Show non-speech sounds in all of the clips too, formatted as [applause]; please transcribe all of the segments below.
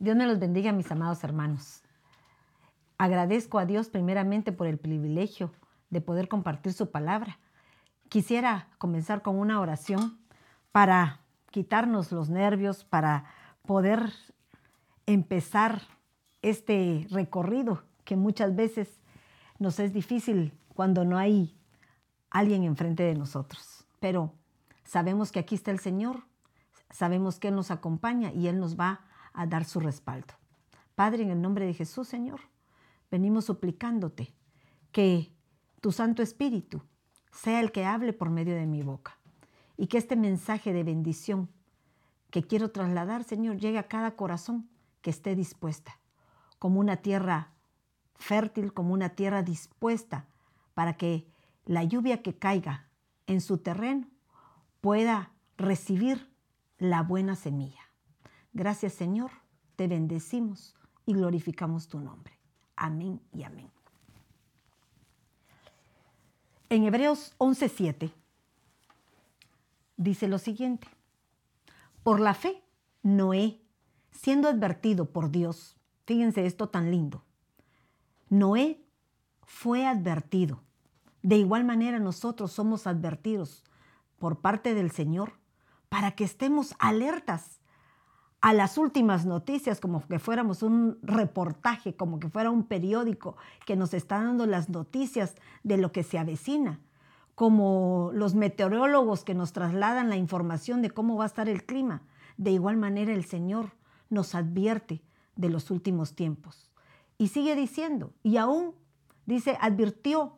Dios me los bendiga, mis amados hermanos. Agradezco a Dios primeramente por el privilegio de poder compartir su palabra. Quisiera comenzar con una oración para quitarnos los nervios, para poder empezar este recorrido que muchas veces nos es difícil cuando no hay alguien enfrente de nosotros. Pero sabemos que aquí está el Señor, sabemos que Él nos acompaña y Él nos va a dar su respaldo. Padre, en el nombre de Jesús, Señor, venimos suplicándote que tu Santo Espíritu sea el que hable por medio de mi boca y que este mensaje de bendición que quiero trasladar, Señor, llegue a cada corazón que esté dispuesta, como una tierra fértil, como una tierra dispuesta para que la lluvia que caiga en su terreno pueda recibir la buena semilla. Gracias Señor, te bendecimos y glorificamos tu nombre. Amén y amén. En Hebreos 11:7 dice lo siguiente, por la fe, Noé, siendo advertido por Dios, fíjense esto tan lindo, Noé fue advertido. De igual manera nosotros somos advertidos por parte del Señor para que estemos alertas a las últimas noticias, como que fuéramos un reportaje, como que fuera un periódico que nos está dando las noticias de lo que se avecina, como los meteorólogos que nos trasladan la información de cómo va a estar el clima. De igual manera el Señor nos advierte de los últimos tiempos. Y sigue diciendo, y aún dice, advirtió,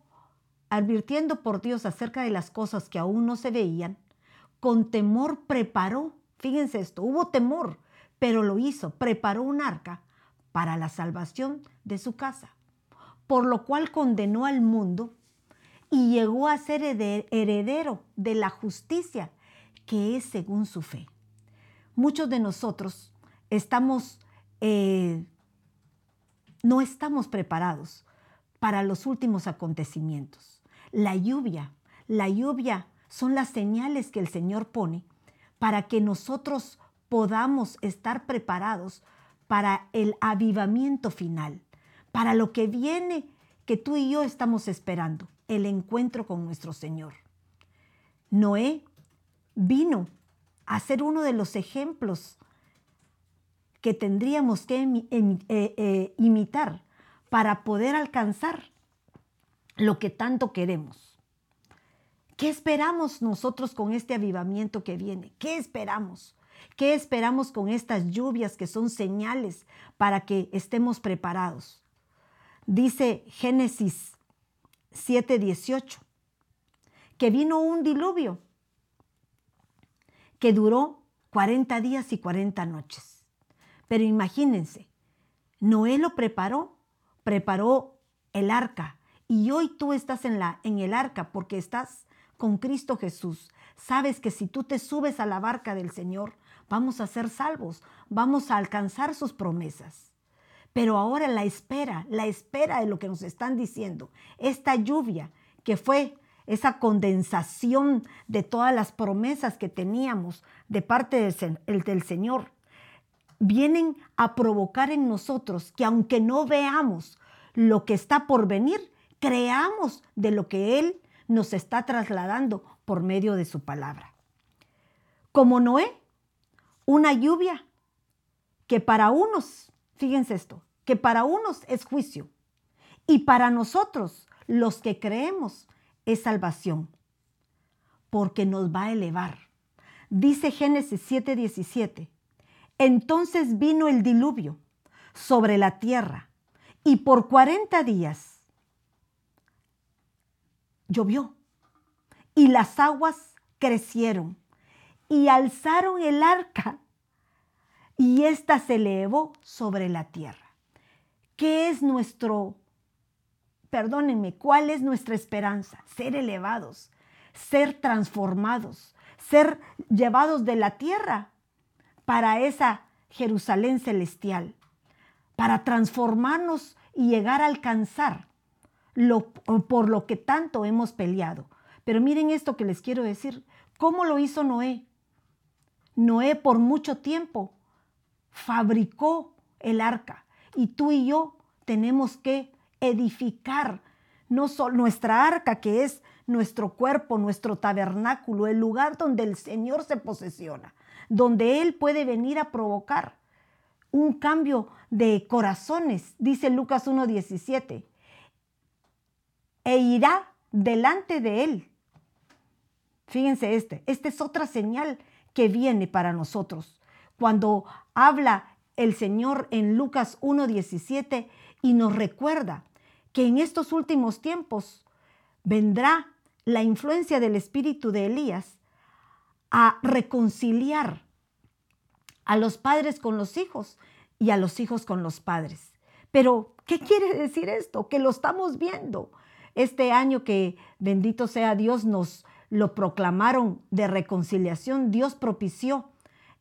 advirtiendo por Dios acerca de las cosas que aún no se veían, con temor preparó, fíjense esto, hubo temor, pero lo hizo, preparó un arca para la salvación de su casa, por lo cual condenó al mundo y llegó a ser heredero de la justicia que es según su fe. Muchos de nosotros estamos, eh, no estamos preparados para los últimos acontecimientos. La lluvia, la lluvia son las señales que el Señor pone para que nosotros podamos estar preparados para el avivamiento final, para lo que viene que tú y yo estamos esperando, el encuentro con nuestro Señor. Noé vino a ser uno de los ejemplos que tendríamos que eh, eh, imitar para poder alcanzar lo que tanto queremos. ¿Qué esperamos nosotros con este avivamiento que viene? ¿Qué esperamos? ¿Qué esperamos con estas lluvias que son señales para que estemos preparados? Dice Génesis 7:18, que vino un diluvio que duró 40 días y 40 noches. Pero imagínense, Noé lo preparó, preparó el arca, y hoy tú estás en, la, en el arca porque estás con Cristo Jesús. Sabes que si tú te subes a la barca del Señor, vamos a ser salvos, vamos a alcanzar sus promesas. Pero ahora la espera, la espera de lo que nos están diciendo, esta lluvia que fue esa condensación de todas las promesas que teníamos de parte del, Señor, vienen a provocar en nosotros que aunque no veamos lo que está por venir, creamos de lo que Él nos está trasladando por medio de su palabra. Como Noé, una lluvia que para unos, fíjense esto, que para unos es juicio y para nosotros, los que creemos, es salvación, porque nos va a elevar. Dice Génesis 7:17, entonces vino el diluvio sobre la tierra y por 40 días llovió y las aguas crecieron y alzaron el arca y ésta se elevó sobre la tierra. ¿Qué es nuestro, perdónenme, cuál es nuestra esperanza? Ser elevados, ser transformados, ser llevados de la tierra para esa Jerusalén celestial, para transformarnos y llegar a alcanzar lo, por lo que tanto hemos peleado. Pero miren esto que les quiero decir. ¿Cómo lo hizo Noé? Noé por mucho tiempo fabricó el arca. Y tú y yo tenemos que edificar no solo nuestra arca, que es nuestro cuerpo, nuestro tabernáculo, el lugar donde el Señor se posesiona, donde Él puede venir a provocar un cambio de corazones, dice Lucas 1.17, e irá delante de Él. Fíjense este, esta es otra señal que viene para nosotros. Cuando habla el Señor en Lucas 1.17 y nos recuerda que en estos últimos tiempos vendrá la influencia del espíritu de Elías a reconciliar a los padres con los hijos y a los hijos con los padres. Pero, ¿qué quiere decir esto? Que lo estamos viendo. Este año que, bendito sea Dios, nos lo proclamaron de reconciliación, Dios propició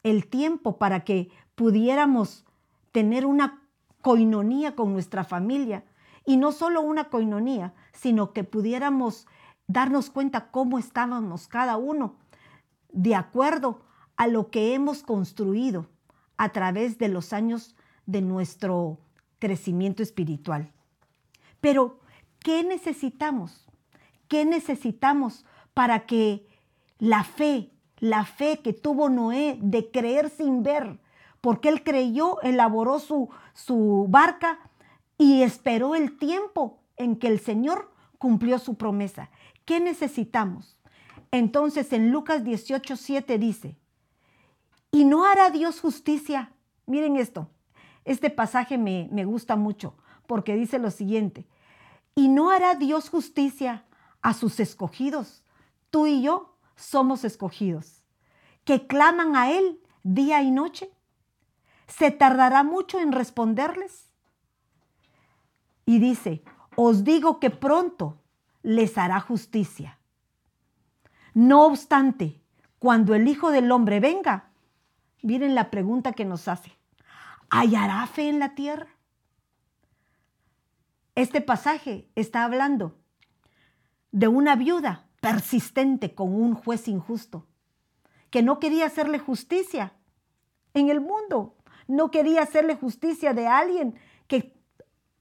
el tiempo para que pudiéramos tener una coinonía con nuestra familia. Y no solo una coinonía, sino que pudiéramos darnos cuenta cómo estábamos cada uno de acuerdo a lo que hemos construido a través de los años de nuestro crecimiento espiritual. Pero, ¿qué necesitamos? ¿Qué necesitamos para que la fe, la fe que tuvo Noé de creer sin ver, porque él creyó, elaboró su, su barca y esperó el tiempo en que el Señor cumplió su promesa. ¿Qué necesitamos? Entonces en Lucas 18, 7 dice, ¿y no hará Dios justicia? Miren esto, este pasaje me, me gusta mucho porque dice lo siguiente, ¿y no hará Dios justicia a sus escogidos? Tú y yo somos escogidos, que claman a Él día y noche. ¿Se tardará mucho en responderles? Y dice, os digo que pronto les hará justicia. No obstante, cuando el Hijo del Hombre venga, miren la pregunta que nos hace, ¿hallará fe en la tierra? Este pasaje está hablando de una viuda persistente con un juez injusto, que no quería hacerle justicia en el mundo, no quería hacerle justicia de alguien que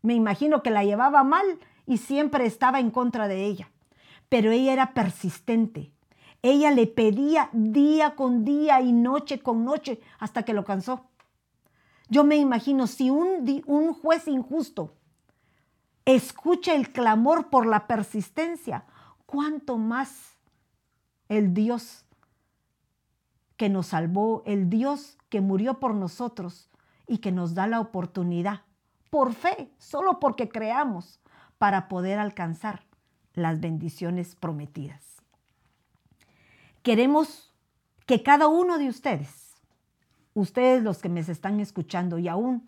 me imagino que la llevaba mal y siempre estaba en contra de ella. Pero ella era persistente. Ella le pedía día con día y noche con noche hasta que lo cansó. Yo me imagino si un, un juez injusto escucha el clamor por la persistencia, ¿cuánto más el Dios que nos salvó, el Dios que murió por nosotros y que nos da la oportunidad, por fe, solo porque creamos, para poder alcanzar las bendiciones prometidas. Queremos que cada uno de ustedes, ustedes los que me están escuchando y aún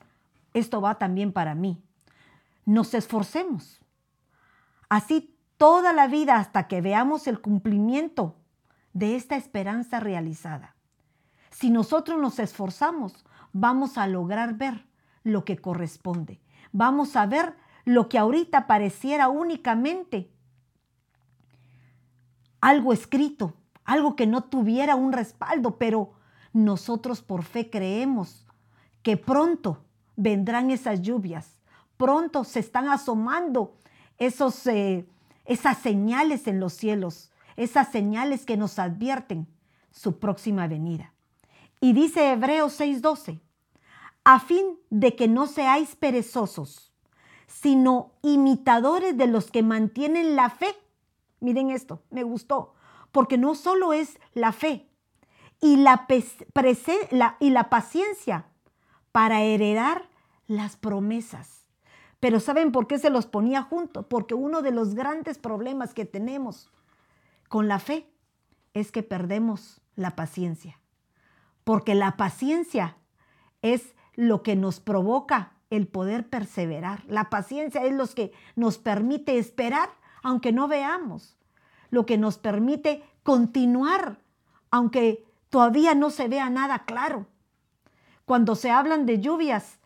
esto va también para mí, nos esforcemos. Así toda la vida hasta que veamos el cumplimiento de esta esperanza realizada. Si nosotros nos esforzamos, vamos a lograr ver lo que corresponde. Vamos a ver lo que ahorita pareciera únicamente algo escrito, algo que no tuviera un respaldo, pero nosotros por fe creemos que pronto vendrán esas lluvias, pronto se están asomando esos, eh, esas señales en los cielos, esas señales que nos advierten su próxima venida. Y dice Hebreos 6:12, a fin de que no seáis perezosos, sino imitadores de los que mantienen la fe. Miren esto, me gustó, porque no solo es la fe y la, y la paciencia para heredar las promesas. Pero ¿saben por qué se los ponía junto? Porque uno de los grandes problemas que tenemos con la fe es que perdemos la paciencia. Porque la paciencia es lo que nos provoca el poder perseverar. La paciencia es lo que nos permite esperar aunque no veamos, lo que nos permite continuar aunque todavía no se vea nada claro. Cuando se hablan de lluvias,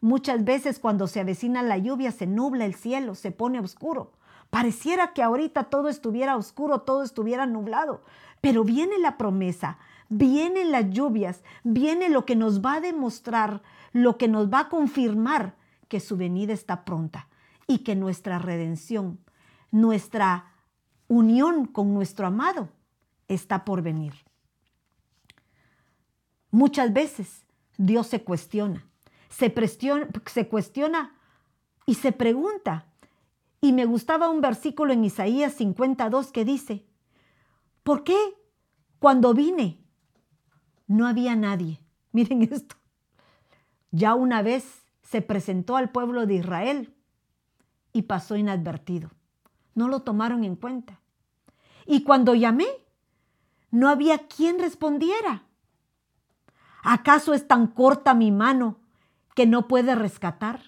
muchas veces cuando se avecina la lluvia se nubla el cielo, se pone oscuro. Pareciera que ahorita todo estuviera oscuro, todo estuviera nublado, pero viene la promesa, vienen las lluvias, viene lo que nos va a demostrar lo que nos va a confirmar que su venida está pronta y que nuestra redención, nuestra unión con nuestro amado está por venir. Muchas veces Dios se cuestiona, se, cuestiona y se pregunta. Y me gustaba un versículo en Isaías 52 que dice, ¿por qué cuando vine no había nadie? [laughs] Miren esto. Ya una vez se presentó al pueblo de Israel y pasó inadvertido. No lo tomaron en cuenta. Y cuando llamé, no había quien respondiera. ¿Acaso es tan corta mi mano que no puede rescatar?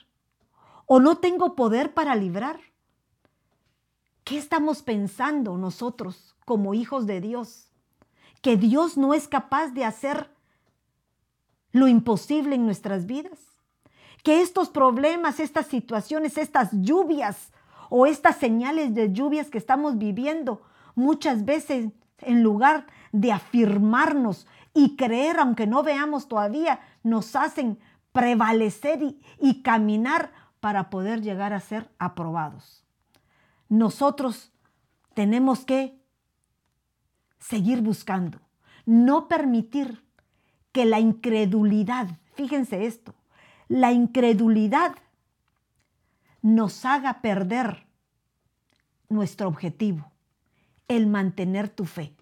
¿O no tengo poder para librar? ¿Qué estamos pensando nosotros como hijos de Dios? ¿Que Dios no es capaz de hacer lo imposible en nuestras vidas? ¿Que estos problemas, estas situaciones, estas lluvias o estas señales de lluvias que estamos viviendo muchas veces en lugar de afirmarnos y creer, aunque no veamos todavía, nos hacen prevalecer y, caminar para poder llegar a ser aprobados. Nosotros tenemos que seguir buscando, no permitir que la incredulidad, fíjense esto, la incredulidad nos haga perder nuestro objetivo, el mantener tu fe.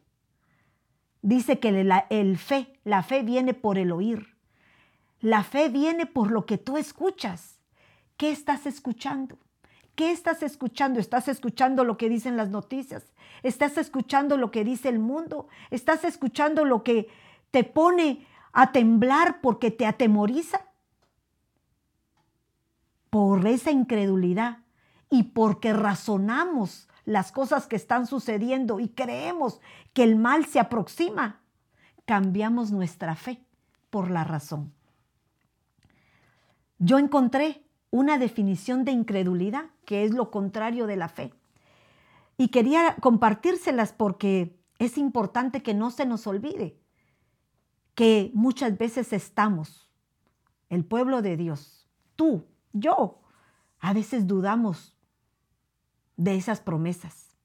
Dice que el fe, la fe viene por el oír. La fe viene por lo que tú escuchas. ¿Qué estás escuchando? ¿Qué estás escuchando? ¿Estás escuchando lo que dicen las noticias? ¿Estás escuchando lo que dice el mundo? ¿Estás escuchando lo que te pone a temblar porque te atemoriza? Por esa incredulidad y porque razonamos las cosas que están sucediendo y creemos que el mal se aproxima, cambiamos nuestra fe por la razón. Yo encontré una definición de incredulidad, que es lo contrario de la fe. Y quería compartírselas porque es importante que no se nos olvide que muchas veces estamos, el pueblo de Dios, tú, yo, a veces dudamos de esas promesas.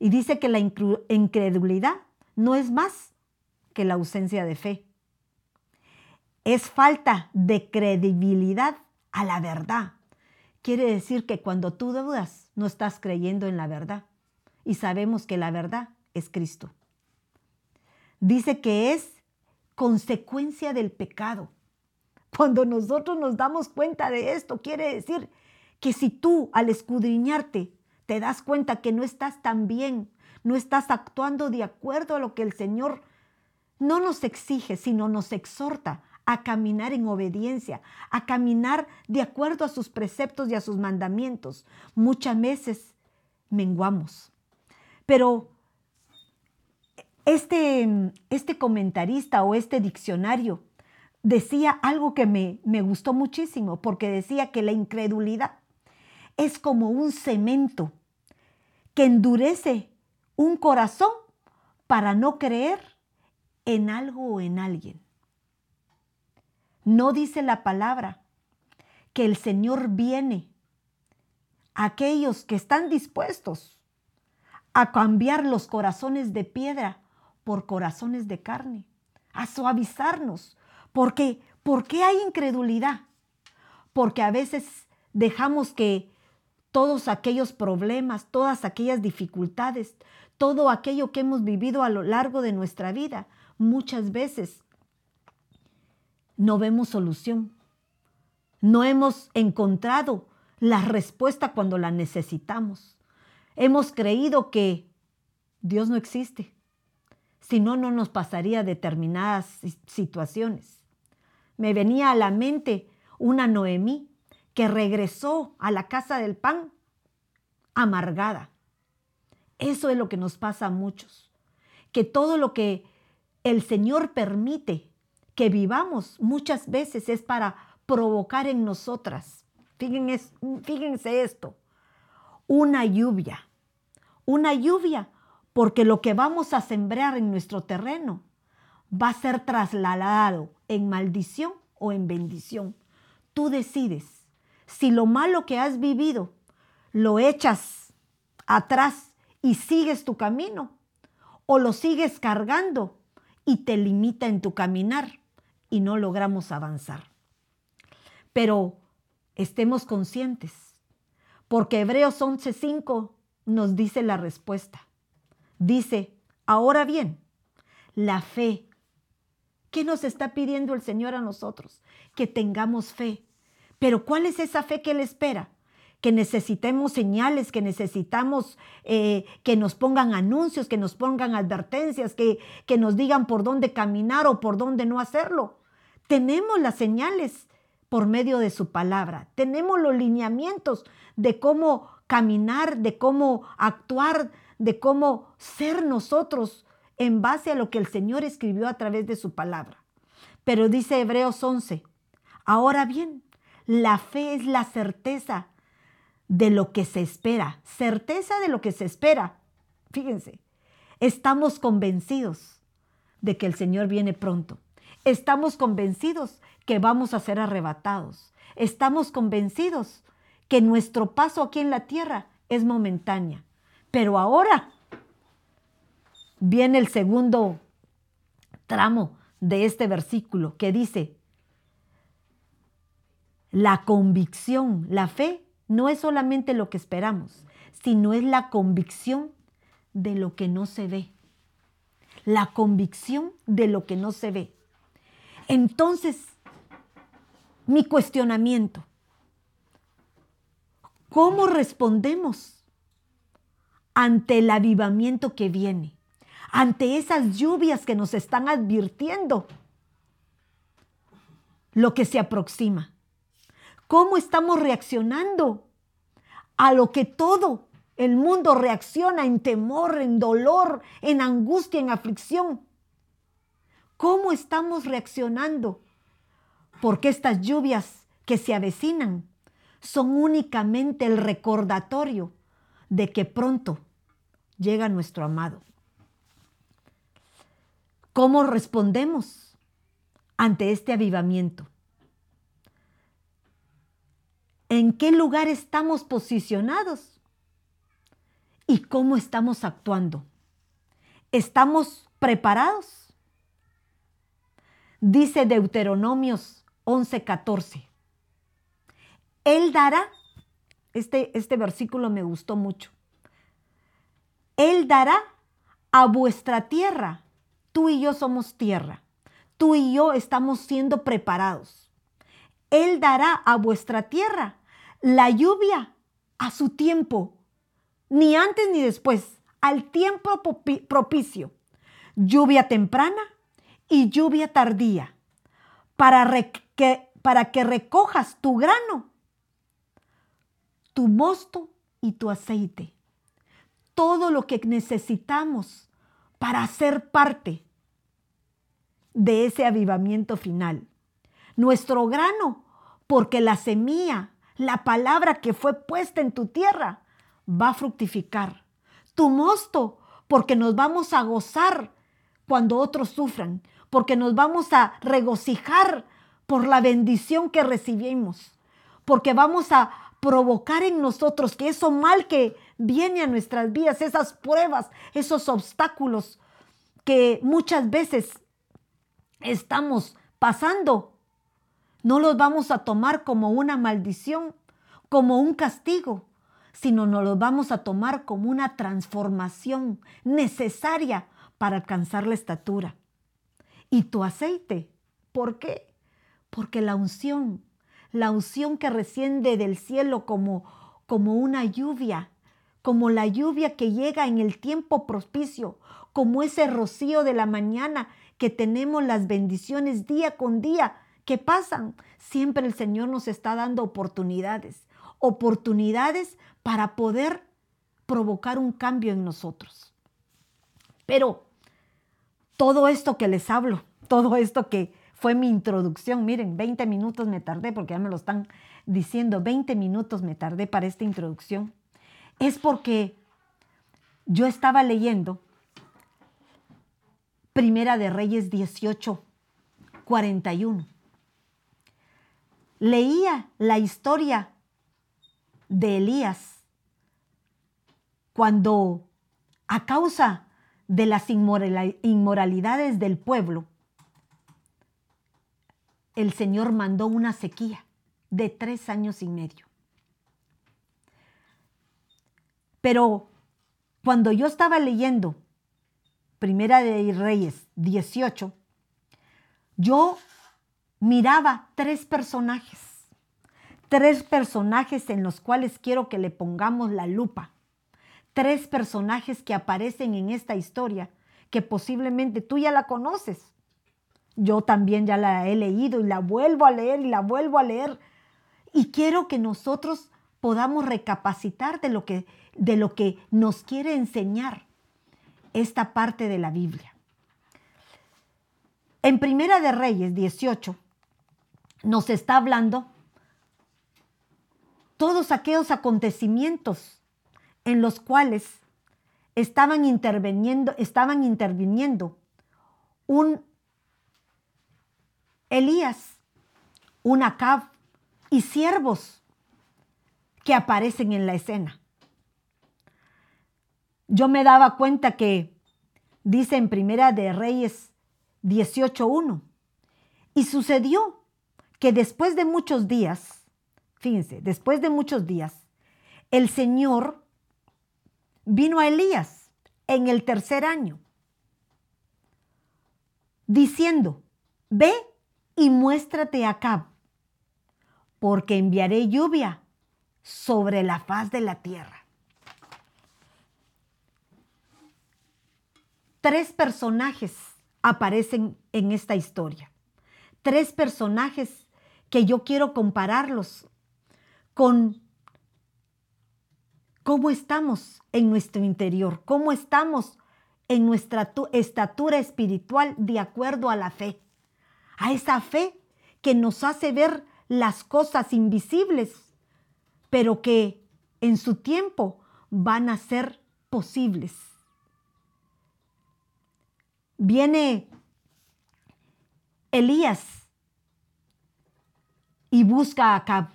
Y dice que la incredulidad no es más que la ausencia de fe. Es falta de credibilidad a la verdad. Quiere decir que cuando tú dudas, no estás creyendo en la verdad. Y sabemos que la verdad es Cristo. Dice que es consecuencia del pecado. Cuando nosotros nos damos cuenta de esto, quiere decir que si tú al escudriñarte te das cuenta que no estás tan bien, no estás actuando de acuerdo a lo que el Señor no nos exige, sino nos exhorta a caminar en obediencia, a caminar de acuerdo a sus preceptos y a sus mandamientos. Muchas veces menguamos. Pero este, este comentarista o este diccionario decía algo que me, me gustó muchísimo, porque decía que la incredulidad es como un cemento que endurece un corazón para no creer en algo o en alguien. No dice la palabra que el Señor viene a aquellos que están dispuestos a cambiar los corazones de piedra por corazones de carne, a suavizarnos. Porque, ¿Por qué hay incredulidad? Porque a veces dejamos que todos aquellos problemas, todas aquellas dificultades, todo aquello que hemos vivido a lo largo de nuestra vida, muchas veces no vemos solución. No hemos encontrado la respuesta cuando la necesitamos. Hemos creído que Dios no existe. Si no, no nos pasaría determinadas situaciones. Me venía a la mente una Noemí que regresó a la casa del pan amargada. Eso es lo que nos pasa a muchos, que todo lo que el Señor permite que vivamos muchas veces es para provocar en nosotras, fíjense, esto, una lluvia, una lluvia, porque lo que vamos a sembrar en nuestro terreno va a ser trasladado en maldición o en bendición. Tú decides si lo malo que has vivido lo echas atrás y sigues tu camino o lo sigues cargando y te limita en tu caminar y no logramos avanzar. Pero estemos conscientes, porque Hebreos 11:5 nos dice la respuesta. Dice, ahora bien, la fe. ¿Qué nos está pidiendo el Señor a nosotros? Que tengamos fe. Pero ¿cuál es esa fe que Él espera? que necesitemos señales, que necesitamos eh, que nos pongan anuncios, que nos pongan advertencias, que, que nos digan por dónde caminar o por dónde no hacerlo. Tenemos las señales por medio de su palabra. Tenemos los lineamientos de cómo caminar, de cómo actuar, de cómo ser nosotros en base a lo que el Señor escribió a través de su palabra. Pero dice Hebreos 11, ahora bien, la fe es la certeza de lo que se espera, certeza de lo que se espera. Fíjense, estamos convencidos de que el Señor viene pronto. Estamos convencidos que vamos a ser arrebatados. Estamos convencidos que nuestro paso aquí en la tierra es momentánea. Pero ahora viene el segundo tramo de este versículo que dice, la convicción, la fe no es solamente lo que esperamos, sino es la convicción de lo que no se ve. La convicción de lo que no se ve. Entonces, mi cuestionamiento, ¿cómo respondemos ante el avivamiento que viene? Ante esas lluvias que nos están advirtiendo lo que se aproxima. ¿Cómo estamos reaccionando a lo que todo el mundo reacciona en temor, en dolor, en angustia, en aflicción? ¿Cómo estamos reaccionando? Porque estas lluvias que se avecinan son únicamente el recordatorio de que pronto llega nuestro amado. ¿Cómo respondemos ante este avivamiento? en qué lugar estamos posicionados y cómo estamos actuando. ¿Estamos preparados? Dice Deuteronomios 11:14. Él dará, este, este versículo me gustó mucho. Él dará a vuestra tierra. Tú y yo somos tierra. Tú y yo estamos siendo preparados. Él dará a vuestra tierra la lluvia a su tiempo, ni antes ni después, al tiempo propicio, lluvia temprana y lluvia tardía, para, que, para que recojas tu grano, tu mosto y tu aceite. Todo lo que necesitamos para ser parte de ese avivamiento final. Nuestro grano, porque la semilla la palabra que fue puesta en tu tierra va a fructificar. Tu mosto, porque nos vamos a gozar cuando otros sufran, porque nos vamos a regocijar por la bendición que recibimos, porque vamos a provocar en nosotros que eso mal que viene a nuestras vidas, esas pruebas, esos obstáculos que muchas veces estamos pasando, no los vamos a tomar como una maldición, como un castigo, sino nos los vamos a tomar como una transformación necesaria para alcanzar la estatura. Y tu aceite, ¿por qué? Porque la unción, la unción que resciende del cielo como, como una lluvia, como la lluvia que llega en el tiempo propicio, como ese rocío de la mañana que tenemos las bendiciones día con día, ¿Qué pasan? Siempre el Señor nos está dando oportunidades, oportunidades para poder provocar un cambio en nosotros. Pero todo esto que les hablo, todo esto que fue mi introducción, miren, 20 minutos me tardé porque ya me lo están diciendo, 20 minutos me tardé para esta introducción, es porque yo estaba leyendo Primera de Reyes 18, 41 leía la historia de Elías cuando a causa de las inmoralidades del pueblo, el Señor mandó una sequía de tres años y medio. Pero cuando yo estaba leyendo Primera de Reyes 18, yo miraba tres personajes, tres personajes en los cuales quiero que le pongamos la lupa, tres personajes que aparecen en esta historia que posiblemente tú ya la conoces. Yo también ya la he leído y la vuelvo a leer y la vuelvo a leer. Y quiero que nosotros podamos recapacitar de lo que, de lo que nos quiere enseñar esta parte de la Biblia. En Primera de Reyes 18 nos está hablando todos aquellos acontecimientos en los cuales estaban interviniendo, estaban interviniendo un Elías, un Acab y siervos que aparecen en la escena. Yo me daba cuenta que dice en Primera de Reyes 18.1. Y sucedió que después de muchos días, fíjense, después de muchos días, el Señor vino a Elías en el tercer año, diciendo, ve y muéstrate acá, porque enviaré lluvia sobre la faz de la tierra. Tres personajes aparecen en esta historia. Tres personajes que yo quiero compararlos con cómo estamos en nuestro interior, cómo estamos en nuestra estatura espiritual de acuerdo a la fe, a esa fe que nos hace ver las cosas invisibles, pero que en su tiempo van a ser posibles. Viene Elías y busca a Acab.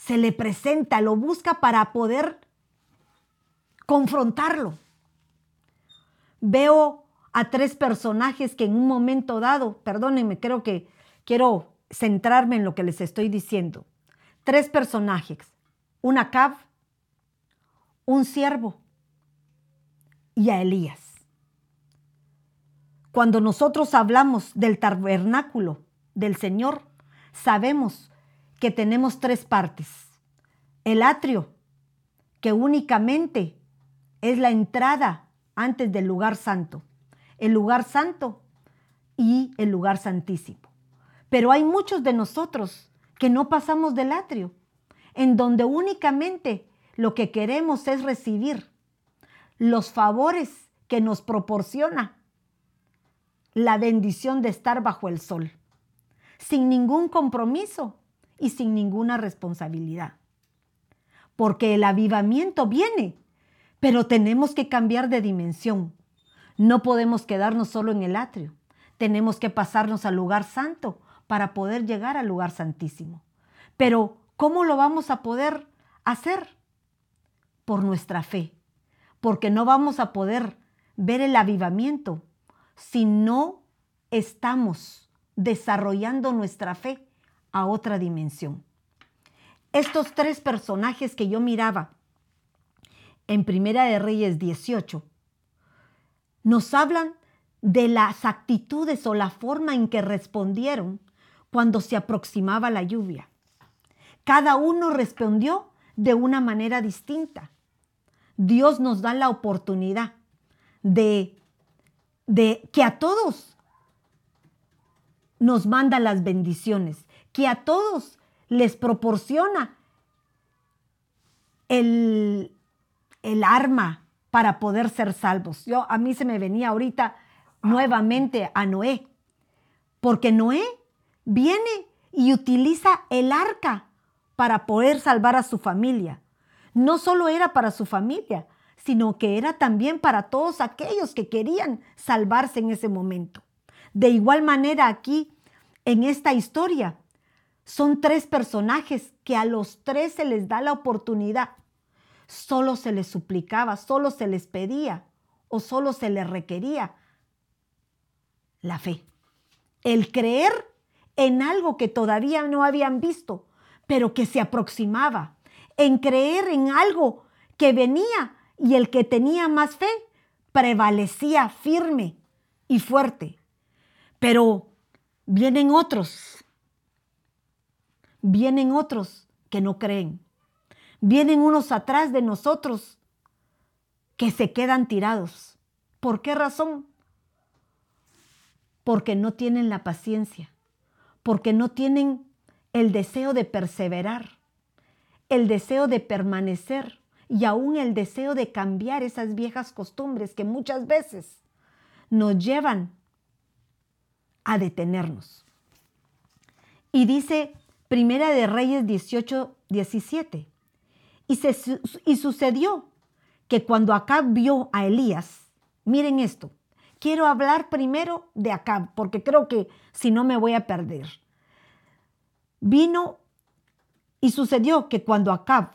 Se le presenta, lo busca para poder confrontarlo. Veo a tres personajes que en un momento dado, perdónenme, creo que quiero centrarme en lo que les estoy diciendo. Tres personajes, un Acab, un siervo y a Elías. Cuando nosotros hablamos del tabernáculo del Señor, sabemos que tenemos tres partes. El atrio, que únicamente es la entrada antes del lugar santo. El lugar santo y el lugar santísimo. Pero hay muchos de nosotros que no pasamos del atrio, en donde únicamente lo que queremos es recibir los favores que nos proporciona la bendición de estar bajo el sol, sin ningún compromiso y sin ninguna responsabilidad. Porque el avivamiento viene, pero tenemos que cambiar de dimensión. No podemos quedarnos solo en el atrio. Tenemos que pasarnos al lugar santo para poder llegar al lugar santísimo. Pero, ¿cómo lo vamos a poder hacer? Por nuestra fe. Porque no vamos a poder ver el avivamiento si no estamos desarrollando nuestra fe a otra dimensión. Estos tres personajes que yo miraba en Primera de Reyes 18 nos hablan de las actitudes o la forma en que respondieron cuando se aproximaba la lluvia. Cada uno respondió de una manera distinta. Dios nos da la oportunidad de de que a todos nos manda las bendiciones, que a todos les proporciona el, el arma para poder ser salvos. Yo a mí se me venía ahorita nuevamente a Noé, porque Noé viene y utiliza el arca para poder salvar a su familia. No solo era para su familia, sino que era también para todos aquellos que querían salvarse en ese momento. De igual manera aquí, en esta historia, Son tres personajes que a los tres se les da la oportunidad. Solo se les suplicaba, solo se les pedía o solo se les requería la fe. El creer en algo que todavía no habían visto, pero que se aproximaba. En creer en algo que venía y el que tenía más fe prevalecía firme y fuerte. Pero vienen otros, vienen otros que no creen. Vienen unos atrás de nosotros que se quedan tirados. ¿Por qué razón? Porque no tienen la paciencia, porque no tienen el deseo de perseverar, el deseo de permanecer y aún el deseo de cambiar esas viejas costumbres que muchas veces nos llevan a detenernos. Y dice Primera de Reyes 18, 17. Y, se, y sucedió que cuando Acab vio a Elías, miren esto, quiero hablar primero de Acab, porque creo que si no me voy a perder. Vino y sucedió que cuando Acab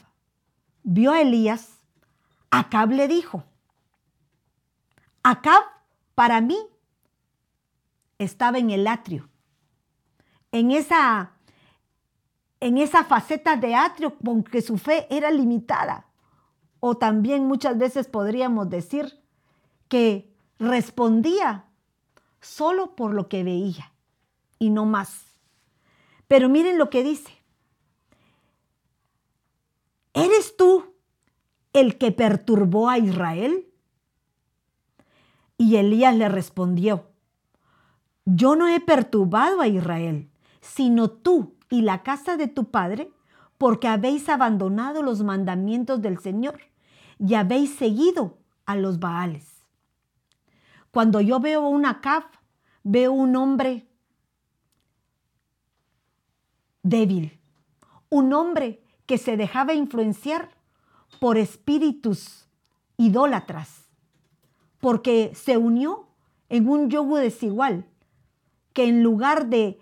vio a Elías, Acab le dijo, Acab para mí estaba en el atrio, en esa, en esa faceta de atrio con que su fe era limitada. O también muchas veces podríamos decir que respondía solo por lo que veía y no más. Pero miren lo que dice. ¿Eres tú el que perturbó a Israel? Y Elías le respondió, yo no he perturbado a Israel, sino tú y la casa de tu padre, porque habéis abandonado los mandamientos del Señor y habéis seguido a los Baales. Cuando yo veo una Caf, veo un hombre débil, un hombre que se dejaba influenciar por espíritus idólatras, porque se unió en un yugo desigual, que en lugar de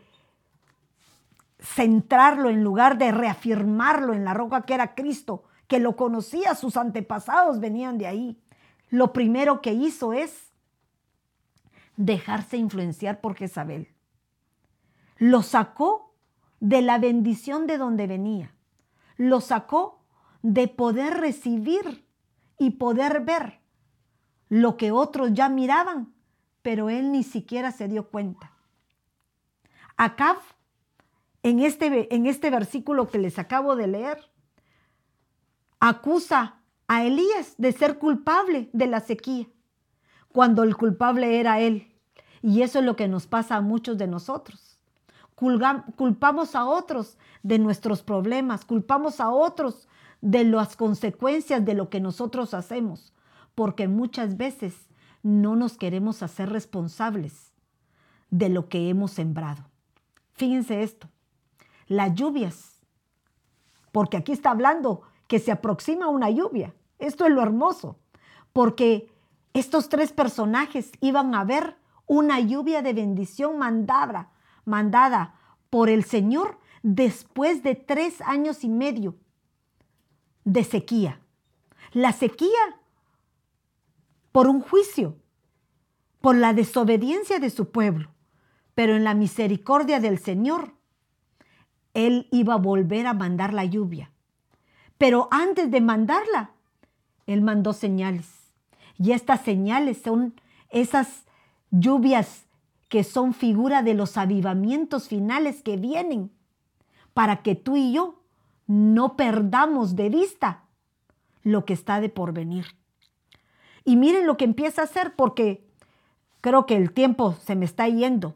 centrarlo, en lugar de reafirmarlo en la roca que era Cristo, que lo conocía, sus antepasados venían de ahí, lo primero que hizo es dejarse influenciar por Jezabel. Lo sacó de la bendición de donde venía lo sacó de poder recibir y poder ver lo que otros ya miraban, pero él ni siquiera se dio cuenta. Acá, en este, en este versículo que les acabo de leer, acusa a Elías de ser culpable de la sequía, cuando el culpable era él. Y eso es lo que nos pasa a muchos de nosotros culpamos a otros de nuestros problemas, culpamos a otros de las consecuencias de lo que nosotros hacemos, porque muchas veces no nos queremos hacer responsables de lo que hemos sembrado. Fíjense esto, las lluvias, porque aquí está hablando que se aproxima una lluvia, esto es lo hermoso, porque estos tres personajes iban a ver una lluvia de bendición mandada mandada por el Señor después de tres años y medio de sequía. La sequía por un juicio, por la desobediencia de su pueblo, pero en la misericordia del Señor, Él iba a volver a mandar la lluvia. Pero antes de mandarla, Él mandó señales. Y estas señales son esas lluvias que son figura de los avivamientos finales que vienen, para que tú y yo no perdamos de vista lo que está de por venir. Y miren lo que empieza a hacer, porque creo que el tiempo se me está yendo.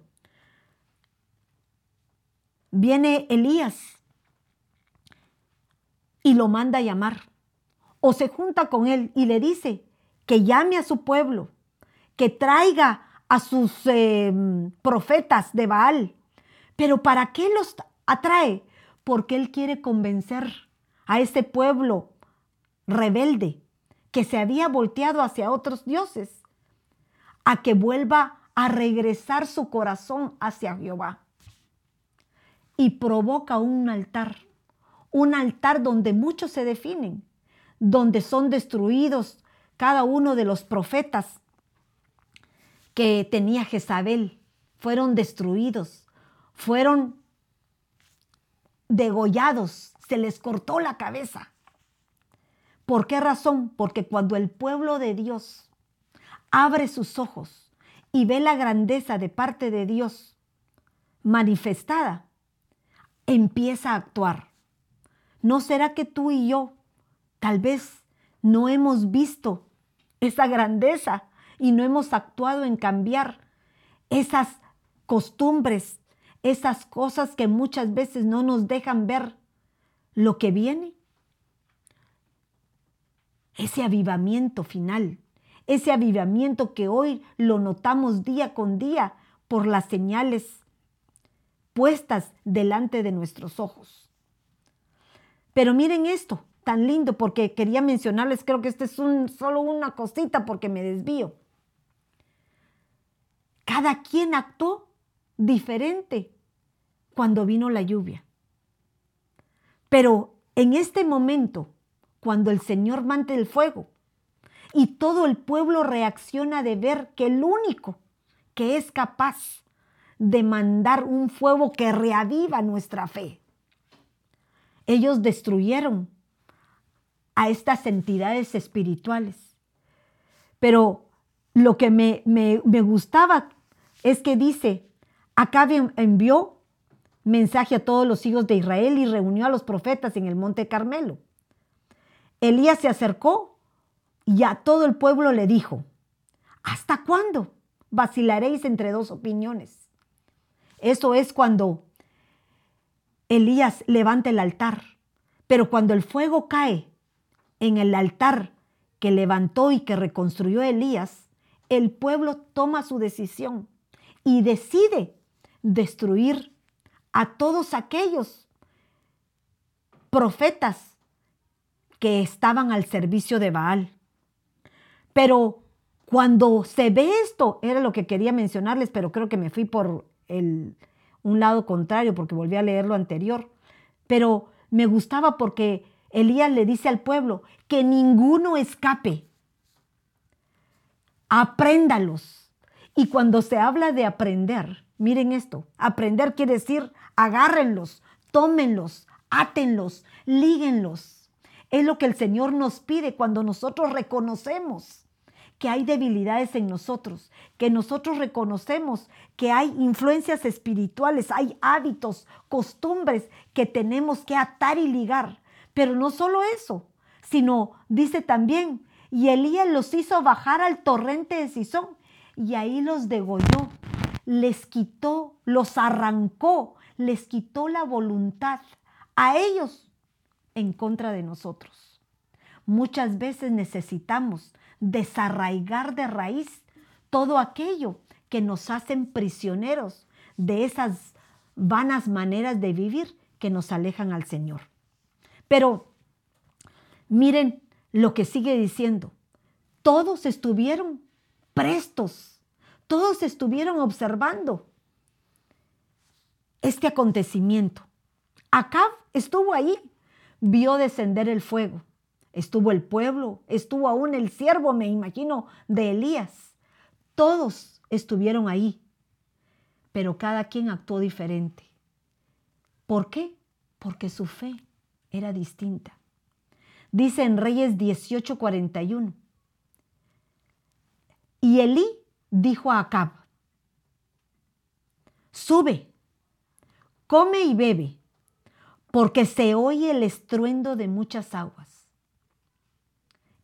Viene Elías y lo manda a llamar, o se junta con él y le dice que llame a su pueblo, que traiga a sus em, profetas de Baal. Pero ¿para qué los atrae? Porque Él quiere convencer a ese pueblo rebelde que se había volteado hacia otros dioses a que vuelva a regresar su corazón hacia Jehová. Y provoca un altar, un altar donde muchos se definen, donde son destruidos cada uno de los profetas que tenía Jezabel, fueron destruidos, fueron degollados, se les cortó la cabeza. ¿Por qué razón? Porque cuando el pueblo de Dios abre sus ojos y ve la grandeza de parte de Dios manifestada, empieza a actuar. ¿No será que tú y yo tal vez no hemos visto esa grandeza y no hemos actuado en cambiar esas costumbres, esas cosas que muchas veces no nos dejan ver lo que viene? Ese avivamiento final, ese avivamiento que hoy lo notamos día con día por las señales puestas delante de nuestros ojos. Pero miren esto, tan lindo, porque quería mencionarles, creo que este es un, solo una cosita porque me desvío. Cada quien actuó diferente cuando vino la lluvia. Pero en este momento, cuando el Señor mante el fuego y todo el pueblo reacciona de ver que el único que es capaz de mandar un fuego que reaviva nuestra fe, ellos destruyeron a estas entidades espirituales. Pero lo que me, me, me gustaba es que dice, Acab envió mensaje a todos los hijos de Israel y reunió a los profetas en el monte Carmelo. Elías se acercó y a todo el pueblo le dijo, ¿hasta cuándo vacilaréis entre dos opiniones? Eso es cuando Elías levanta el altar, pero cuando el fuego cae en el altar que levantó y que reconstruyó Elías, el pueblo toma su decisión y decide destruir a todos aquellos profetas que estaban al servicio de Baal. Pero cuando se ve esto, era lo que quería mencionarles, pero creo que me fui por el, un lado contrario porque volví a leer lo anterior. Pero me gustaba porque Elías le dice al pueblo que ninguno escape. Apréndalos y cuando se habla de aprender, miren esto, aprender quiere decir agárrenlos, tómenlos, átenlos, líguenlos. Es lo que el Señor nos pide cuando nosotros reconocemos que hay debilidades en nosotros, que nosotros reconocemos que hay influencias espirituales, hay hábitos, costumbres que tenemos que atar y ligar. Pero no solo eso, sino dice también, y Elías los hizo bajar al torrente de Sison y ahí los degolló, les quitó, los arrancó, les quitó la voluntad a ellos en contra de nosotros. Muchas veces necesitamos desarraigar de raíz todo aquello que nos hacen prisioneros de esas vanas maneras de vivir que nos alejan al Señor. Pero miren lo que sigue diciendo. Todos estuvieron prestos. Todos estuvieron observando este acontecimiento. Acab estuvo ahí, vio descender el fuego. Estuvo el pueblo, estuvo aún el siervo, me imagino, de Elías. Todos estuvieron ahí, pero cada quien actuó diferente. ¿Por qué? Porque su fe era distinta. Dice en Reyes 18:41, y Elí dijo a Acab, sube, come y bebe, porque se oye el estruendo de muchas aguas.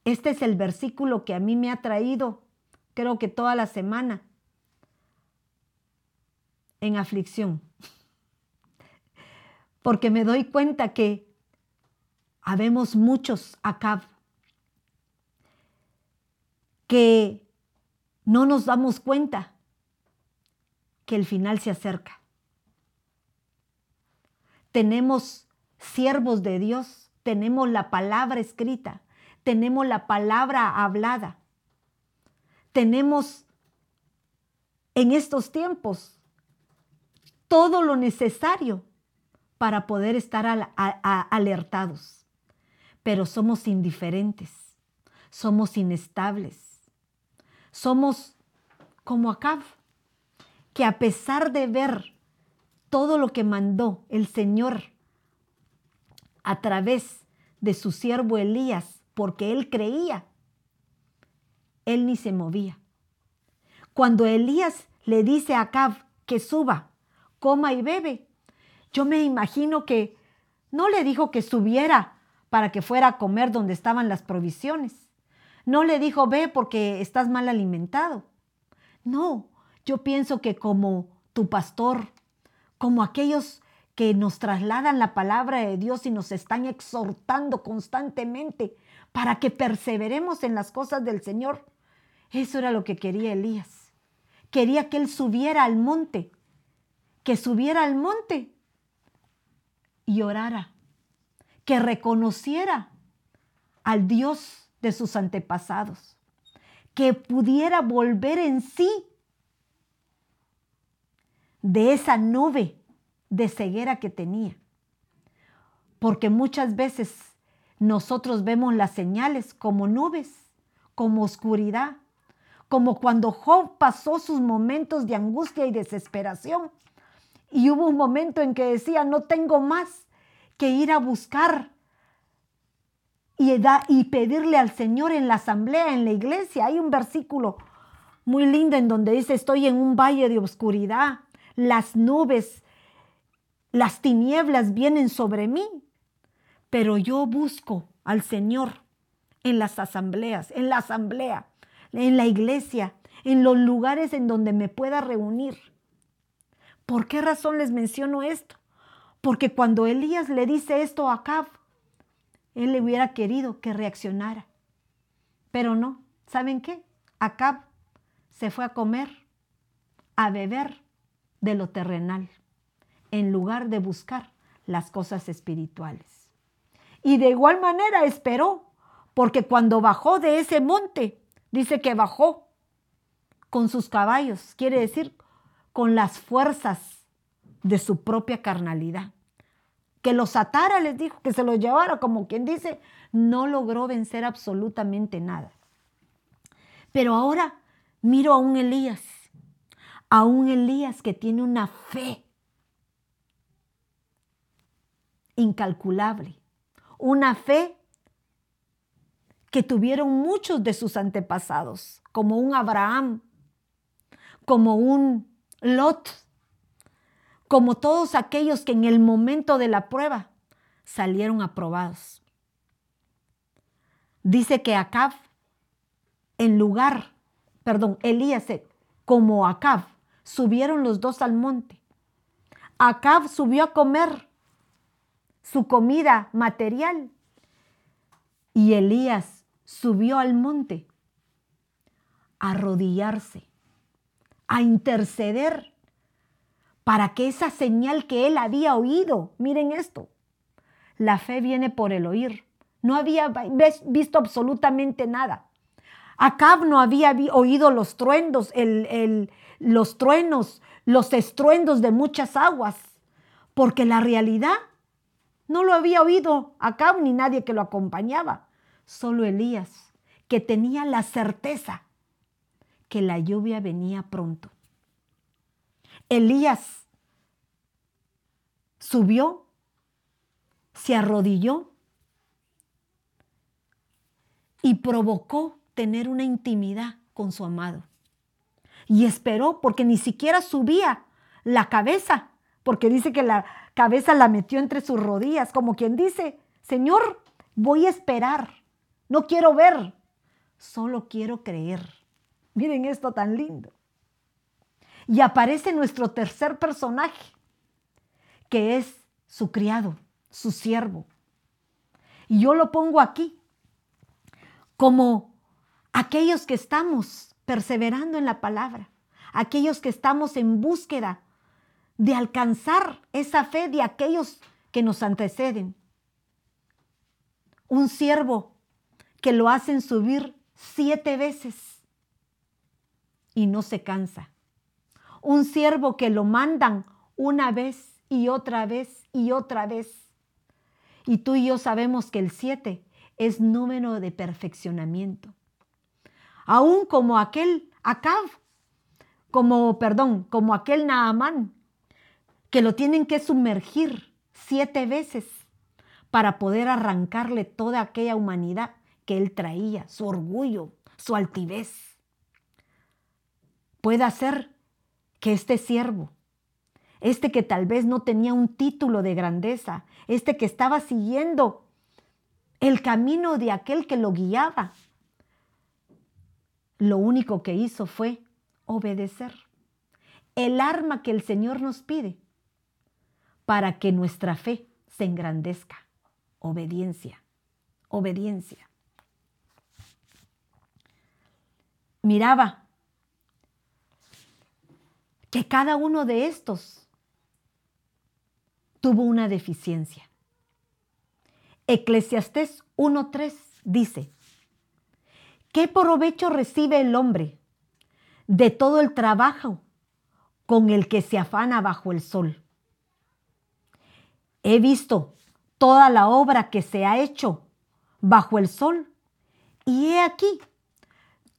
Este es el versículo que a mí me ha traído, creo que toda la semana, en aflicción. Porque me doy cuenta que habemos muchos Acab que no nos damos cuenta que el final se acerca. Tenemos siervos de Dios, tenemos la palabra escrita, tenemos la palabra hablada, tenemos en estos tiempos todo lo necesario para poder estar alertados. Pero somos indiferentes, somos inestables, somos como Acab, que a pesar de ver todo lo que mandó el Señor a través de su siervo Elías, porque él creía, él ni se movía. Cuando Elías le dice a Acab que suba, coma y bebe, yo me imagino que no le dijo que subiera para que fuera a comer donde estaban las provisiones. No le dijo, ve porque estás mal alimentado. No, yo pienso que como tu pastor, como aquellos que nos trasladan la palabra de Dios y nos están exhortando constantemente para que perseveremos en las cosas del Señor. Eso era lo que quería Elías. Quería que él subiera al monte, que subiera al monte y orara, que reconociera al Dios de sus antepasados, que pudiera volver en sí de esa nube de ceguera que tenía. Porque muchas veces nosotros vemos las señales como nubes, como oscuridad, como cuando Job pasó sus momentos de angustia y desesperación. Y hubo un momento en que decía, no tengo más que ir a buscar y, y pedirle al Señor en la asamblea, en la iglesia. Hay un versículo muy lindo en donde dice, estoy en un valle de oscuridad, las nubes, las tinieblas vienen sobre mí, pero yo busco al Señor en las asambleas, en la asamblea, en la iglesia, en los lugares en donde me pueda reunir. ¿Por qué razón les menciono esto? Porque cuando Elías le dice esto a Acab, él le hubiera querido que reaccionara. Pero no, ¿saben qué? Acab se fue a comer, a beber de lo terrenal, en lugar de buscar las cosas espirituales. Y de igual manera esperó, porque cuando bajó de ese monte, dice que bajó con sus caballos, quiere decir con las fuerzas de su propia carnalidad. Que los atara, les dijo, que se los llevara, como quien dice, no logró vencer absolutamente nada. Pero ahora miro a un Elías a un Elías que tiene una fe incalculable, una fe que tuvieron muchos de sus antepasados, como un Abraham, como un Lot, como todos aquellos que en el momento de la prueba salieron aprobados. Dice que Acab, en lugar, perdón, Elías, como Acab, subieron los dos al monte. Acab subió a comer su comida material y Elías subió al monte a arrodillarse, a interceder para que esa señal que él había oído, miren esto, la fe viene por el oír. No había visto absolutamente nada. Acab no había oído los truendos, el, el, los truenos, los estruendos de muchas aguas, porque la realidad no lo había oído Acab ni nadie que lo acompañaba, solo Elías, que tenía la certeza que la lluvia venía pronto. Elías subió, se arrodilló y provocó tener una intimidad con su amado. Y esperó porque ni siquiera subía la cabeza, porque dice que la cabeza la metió entre sus rodillas, como quien dice, Señor, voy a esperar, no quiero ver, solo quiero creer. Miren esto tan lindo. Y aparece nuestro tercer personaje, que es su criado, su siervo. Y yo lo pongo aquí como aquellos que estamos perseverando en la palabra, aquellos que estamos en búsqueda de alcanzar esa fe de aquellos que nos anteceden. Un siervo que lo hacen subir siete veces y no se cansa. Un siervo que lo mandan una vez y otra vez y otra vez. Y tú y yo sabemos que el 7 es número de perfeccionamiento. Aún como aquel Acab, como, perdón, como aquel Naamán, que lo tienen que sumergir siete veces para poder arrancarle toda aquella humanidad que él traía, su orgullo, su altivez. Puede ser que este siervo, este que tal vez no tenía un título de grandeza, este que estaba siguiendo el camino de aquel que lo guiaba, lo único que hizo fue obedecer. El arma que el Señor nos pide para que nuestra fe se engrandezca. Obediencia, obediencia. Miraba que cada uno de estos tuvo una deficiencia. Eclesiastés 1.3 dice, ¿qué provecho recibe el hombre de todo el trabajo con el que se afana bajo el sol? He visto toda la obra que se ha hecho bajo el sol y he aquí,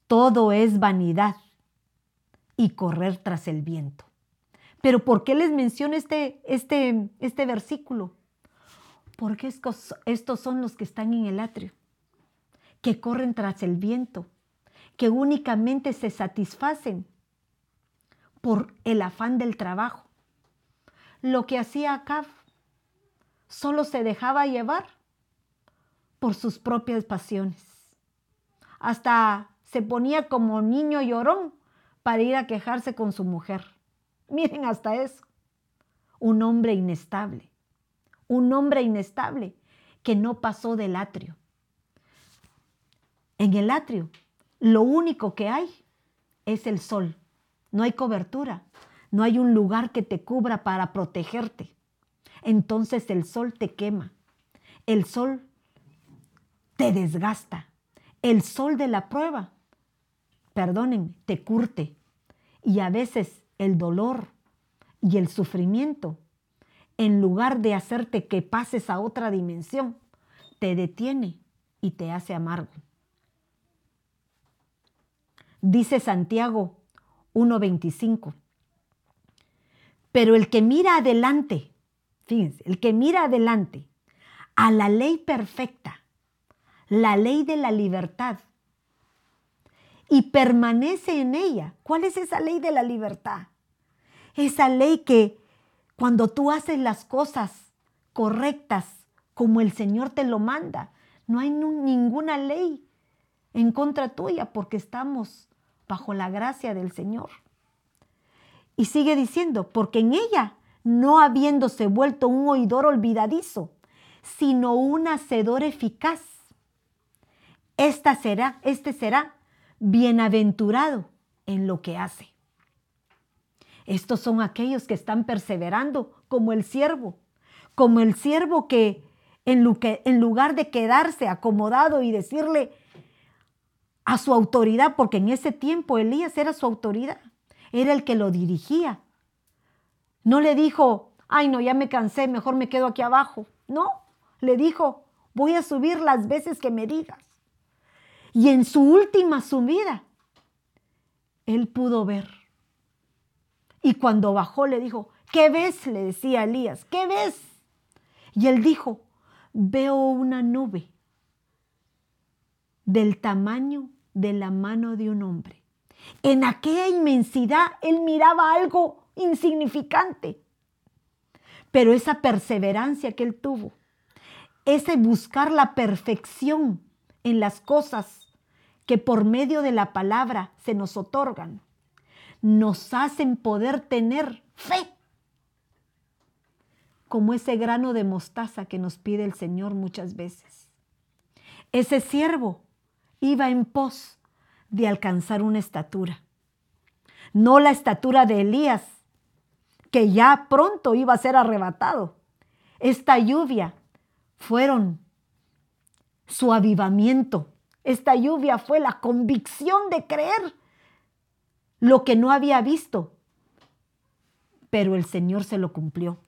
todo es vanidad y correr tras el viento. Pero ¿por qué les menciono este, este, este versículo? Porque estos, estos son los que están en el atrio, que corren tras el viento, que únicamente se satisfacen por el afán del trabajo. Lo que hacía Acab solo se dejaba llevar por sus propias pasiones. Hasta se ponía como niño llorón para ir a quejarse con su mujer. Miren hasta eso. Un hombre inestable. Un hombre inestable que no pasó del atrio. En el atrio, lo único que hay es el sol. No hay cobertura. No hay un lugar que te cubra para protegerte entonces el sol te quema, el sol te desgasta, el sol de la prueba, perdónenme, te curte. Y a veces el dolor y el sufrimiento, en lugar de hacerte que pases a otra dimensión, te detiene y te hace amargo. Dice Santiago 1.25, pero el que mira adelante Fíjense, el que mira adelante a la ley perfecta, la ley de la libertad, y permanece en ella. ¿Cuál es esa ley de la libertad? Esa ley que cuando tú haces las cosas correctas como el Señor te lo manda, no hay ninguna ley en contra tuya porque estamos bajo la gracia del Señor. Y sigue diciendo, porque en ella no habiéndose vuelto un oidor olvidadizo, sino un hacedor eficaz. Esta será, este será bienaventurado en lo que hace. Estos son aquellos que están perseverando como el siervo, como el siervo que en, en lugar de quedarse acomodado y decirle a su autoridad, porque en ese tiempo Elías era su autoridad, era el que lo dirigía, no le dijo, ay no, ya me cansé, mejor me quedo aquí abajo. No, le dijo, voy a subir las veces que me digas. Y en su última subida, él pudo ver. Y cuando bajó le dijo, ¿qué ves? Le decía Elías, ¿qué ves? Y él dijo, veo una nube del tamaño de la mano de un hombre. En aquella inmensidad él miraba algo insignificante. Pero esa perseverancia que él tuvo, ese buscar la perfección en las cosas que por medio de la palabra se nos otorgan, nos hacen poder tener fe, como ese grano de mostaza que nos pide el Señor muchas veces. Ese siervo iba en pos de alcanzar una estatura, no la estatura de Elías, que ya pronto iba a ser arrebatado. Esta lluvia fueron su avivamiento. Esta lluvia fue la convicción de creer lo que no había visto. Pero el Señor se lo cumplió.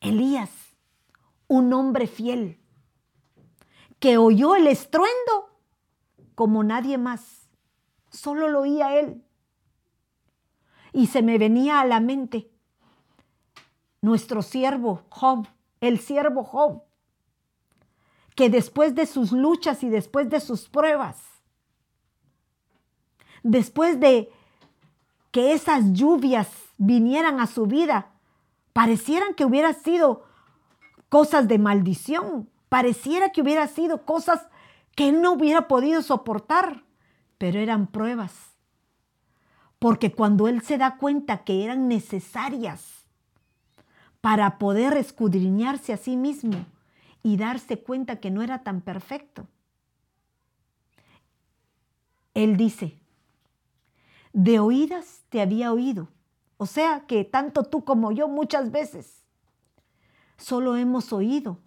Elías, un hombre fiel, que oyó el estruendo como nadie más. Solo lo oía él. Y se me venía a la mente nuestro siervo Job, el siervo Job, que después de sus luchas y después de sus pruebas, después de que esas lluvias vinieran a su vida, parecieran que hubiera sido cosas de maldición, pareciera que hubiera sido cosas que él no hubiera podido soportar, pero eran pruebas. Porque cuando él se da cuenta que eran necesarias para poder escudriñarse a sí mismo y darse cuenta que no era tan perfecto, él dice, de oídas te había oído, o sea que tanto tú como yo muchas veces solo hemos oído.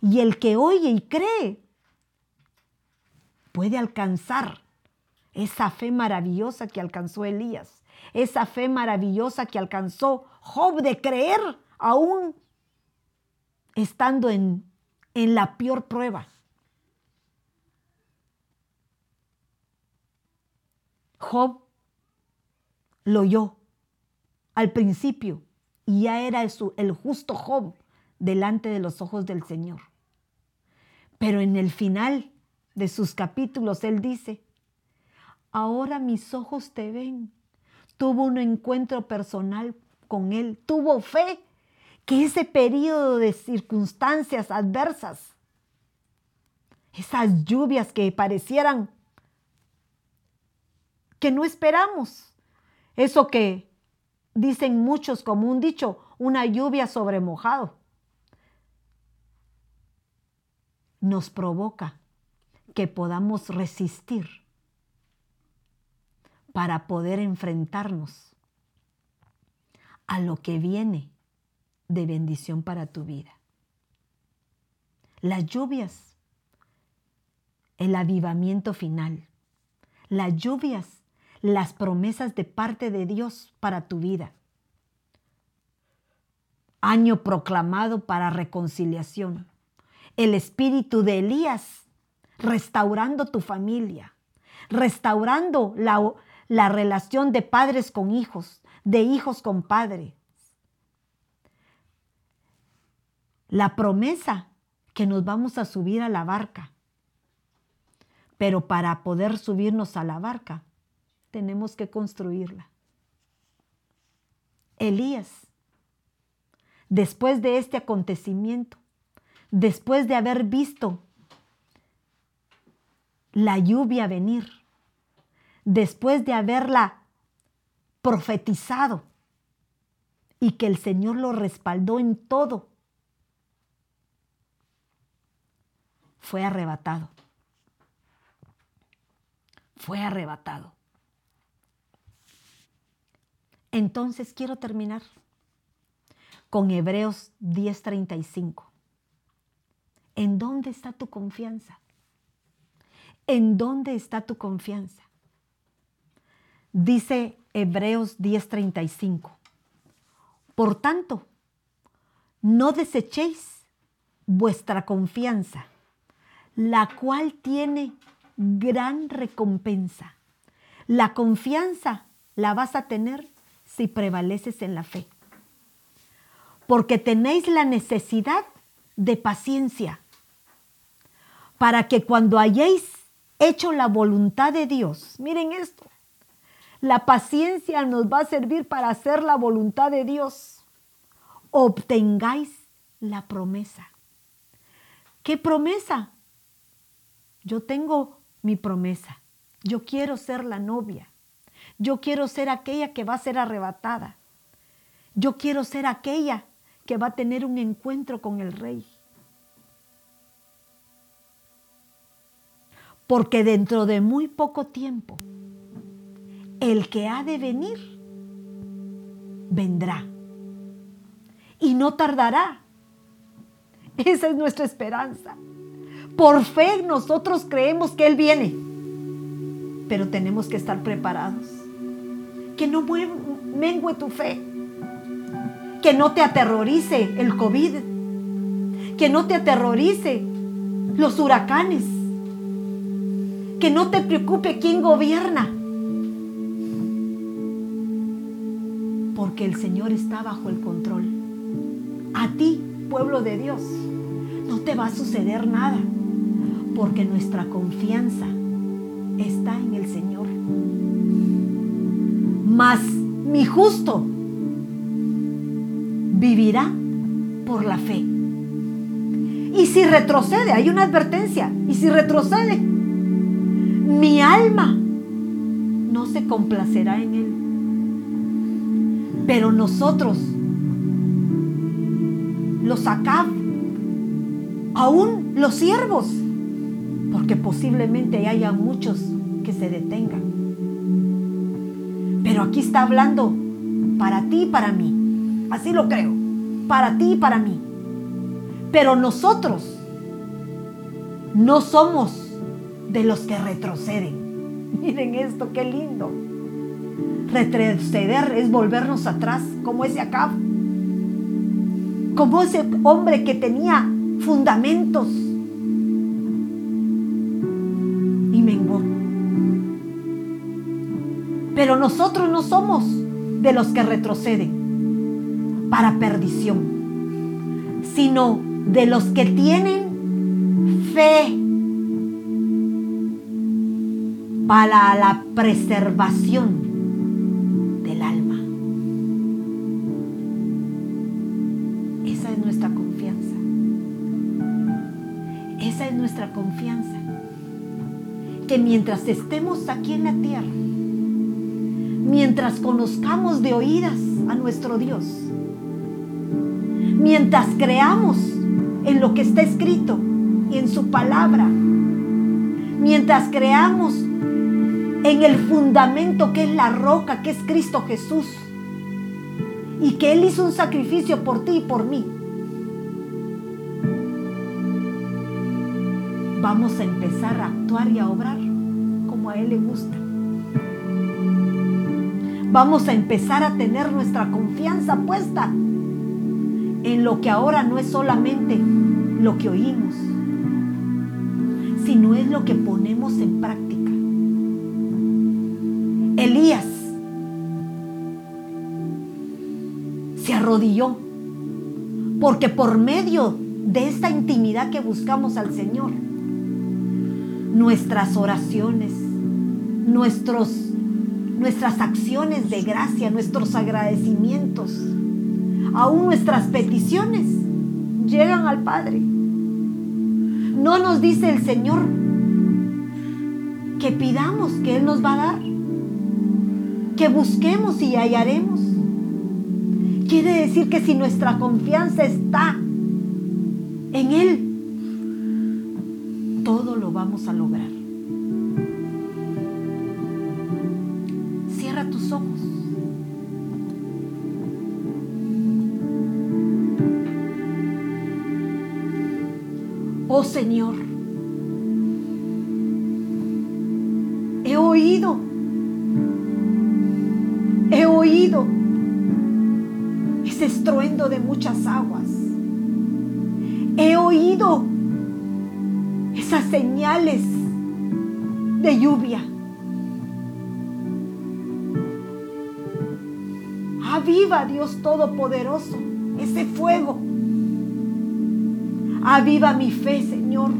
Y el que oye y cree puede alcanzar esa fe maravillosa que alcanzó Elías, esa fe maravillosa que alcanzó Job de creer aún estando en, en la peor prueba. Job lo oyó al principio y ya era el, justo Job delante de los ojos del Señor. Pero en el final de sus capítulos él dice, ahora mis ojos te ven. Tuvo un encuentro personal con él, tuvo fe que ese periodo de circunstancias adversas, esas lluvias que parecieran que no esperamos, eso que dicen muchos como un dicho, una lluvia sobre mojado. Nos provoca que podamos resistir para poder enfrentarnos a lo que viene de bendición para tu vida. Las lluvias, el avivamiento final. Las lluvias las promesas de parte de Dios para tu vida. Año proclamado para reconciliación. El espíritu de Elías restaurando tu familia, restaurando la, la relación de padres con hijos, de hijos con padres. La promesa que nos vamos a subir a la barca. Pero para poder subirnos a la barca, tenemos que construirla. Elías, después de este acontecimiento, después de haber visto la lluvia venir, después de haberla profetizado y que el Señor lo respaldó en todo, fue arrebatado. Fue arrebatado. Entonces quiero terminar con Hebreos 10:35. ¿En dónde está tu confianza? ¿En dónde está tu confianza? Dice Hebreos 10:35. Por tanto, no desechéis vuestra confianza, la cual tiene gran recompensa. La confianza la vas a tener si prevaleces en la fe. Porque tenéis la necesidad de paciencia para que cuando hayáis hecho la voluntad de Dios, miren esto, la paciencia nos va a servir para hacer la voluntad de Dios, obtengáis la promesa. ¿Qué promesa? Yo tengo mi promesa. Yo quiero ser la novia. Yo quiero ser aquella que va a ser arrebatada. Yo quiero ser aquella que va a tener un encuentro con el rey. Porque dentro de muy poco tiempo, el que ha de venir, vendrá. Y no tardará. Esa es nuestra esperanza. Por fe nosotros creemos que Él viene, pero tenemos que estar preparados que no mengue tu fe, Que no te aterrorice el COVID. Que no te aterrorice los huracanes. Que no te preocupe quién gobierna. Porque el Señor está bajo el control. A ti, pueblo de Dios, no te va a suceder nada. Porque nuestra confianza está en el Señor. Mas mi justo vivirá por la fe. Y si retrocede, hay una advertencia, y si retrocede, mi alma no se complacerá en él. Pero nosotros, los acá, aún los siervos, porque posiblemente haya muchos que se detengan. Pero aquí está hablando para ti y para mí. Así lo creo. Para ti y para mí. Pero nosotros no somos de los que retroceden. [laughs] Miren esto, qué lindo. Retroceder es volvernos atrás, como ese acá. Como ese hombre que tenía fundamentos y menguó. Pero nosotros no somos de los que retroceden para perdición, sino de los que tienen fe para la preservación Que mientras estemos aquí en la tierra, mientras conozcamos de oídas a nuestro Dios, mientras creamos en lo que está escrito y en su palabra, mientras creamos en el fundamento que es la roca, que es Cristo Jesús, y que Él hizo un sacrificio por ti y por mí, vamos a empezar a actuar y a obrar como a Él le gusta vamos a empezar a tener nuestra confianza puesta en lo que ahora no es solamente lo que oímos, sino es lo que ponemos en práctica. Elías se arrodilló porque por medio de esta intimidad que buscamos al Señor, nuestras oraciones, nuestros nuestras acciones de gracia, nuestros agradecimientos, aún nuestras peticiones llegan al Padre. No nos dice el Señor que pidamos que Él nos va a dar, que busquemos y hallaremos. Quiere decir que si nuestra confianza está en Él, vamos a lograr. tus ojos. Oh Señor, he oído, he oído ese estruendo de muchas aguas. He oído esas señales de lluvia. Aviva, Dios Todopoderoso, ese fuego. Aviva mi fe, Señor,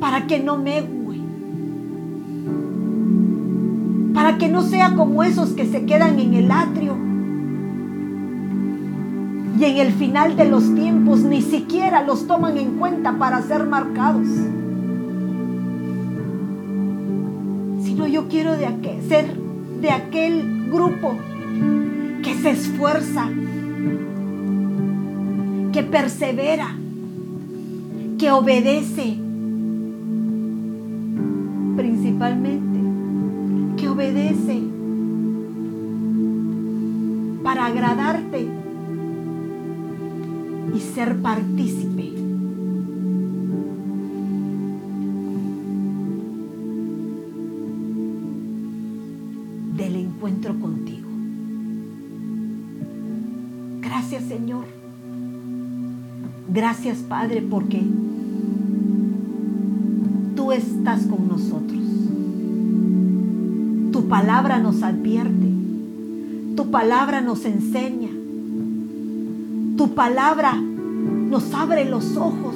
para que no me Para que no sea como esos que se quedan en el atrio. Y en el final de los tiempos ni siquiera los toman en cuenta para ser marcados. Sino yo quiero de ser de aquel grupo que se esfuerza, que persevera, que obedece, principalmente, que obedece para agradarte y ser partícipe. del encuentro contigo. Señor. Gracias, Padre, porque tú estás con nosotros. Tu palabra nos advierte. Tu palabra nos enseña. Tu palabra nos abre los ojos.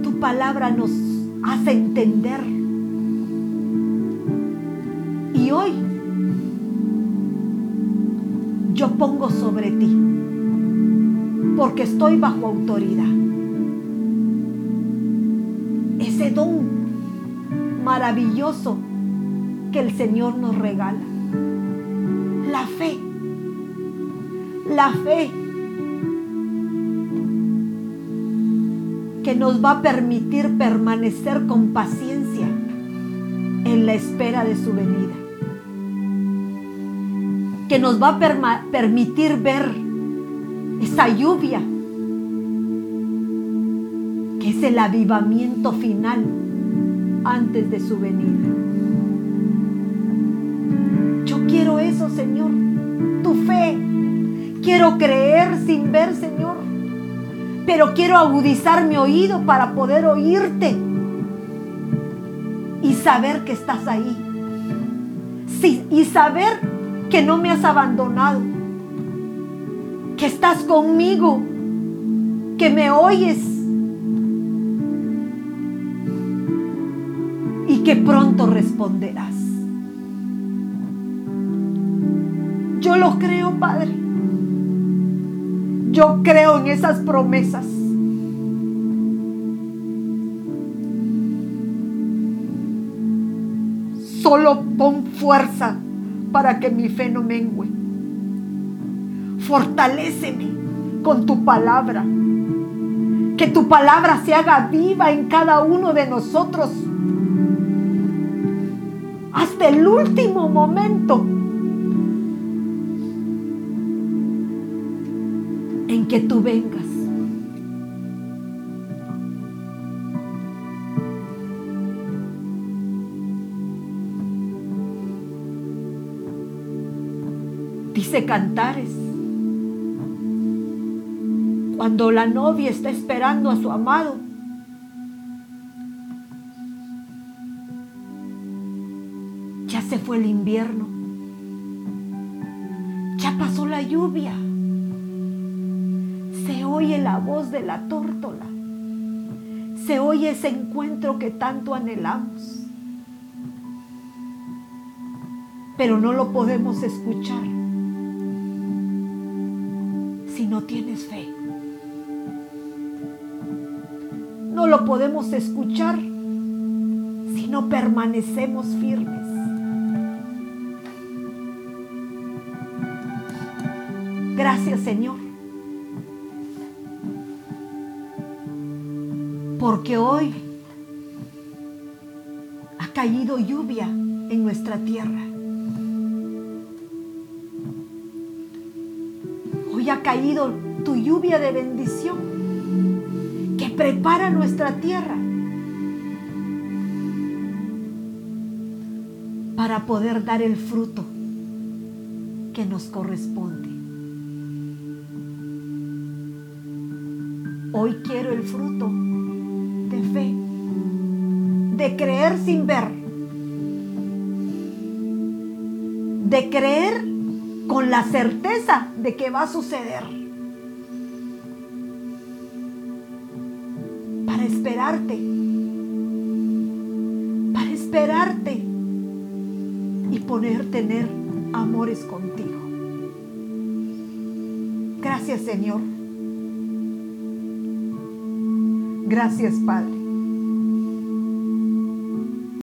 Tu palabra nos hace entender. Y hoy yo pongo sobre ti, porque estoy bajo autoridad. Ese don maravilloso que el Señor nos regala. La fe. La fe que nos va a permitir permanecer con paciencia en la espera de su venida. Que nos va a permitir ver esa lluvia, que es el avivamiento final antes de su venida. Yo quiero eso, Señor, tu fe. Quiero creer sin ver, Señor pero quiero agudizar mi oído para poder oírte y saber que estás ahí. Sí, y saber que no me has abandonado, que estás conmigo, que me oyes y que pronto responderás. Yo lo creo, Padre. Yo creo en esas promesas. Solo pon fuerza para que mi fe no mengue. Fortaléceme con tu palabra. Que tu palabra se haga viva en cada uno de nosotros. Hasta el último momento que tú vengas. Dice Cantares, cuando la novia está esperando a su amado, ya se fue el invierno, ya pasó la lluvia oye la voz de la tórtola. Se oye ese encuentro que tanto anhelamos. Pero no lo podemos escuchar si no tienes fe. No lo podemos escuchar si no permanecemos firmes. Gracias Señor porque hoy ha caído lluvia en nuestra tierra. Hoy ha caído tu lluvia de bendición que prepara nuestra tierra para poder dar el fruto que nos corresponde. Hoy quiero el fruto de creer sin ver, de creer con la certeza de que va a suceder. Para esperarte, para esperarte y poder tener amores contigo. Gracias Señor. Gracias, Padre.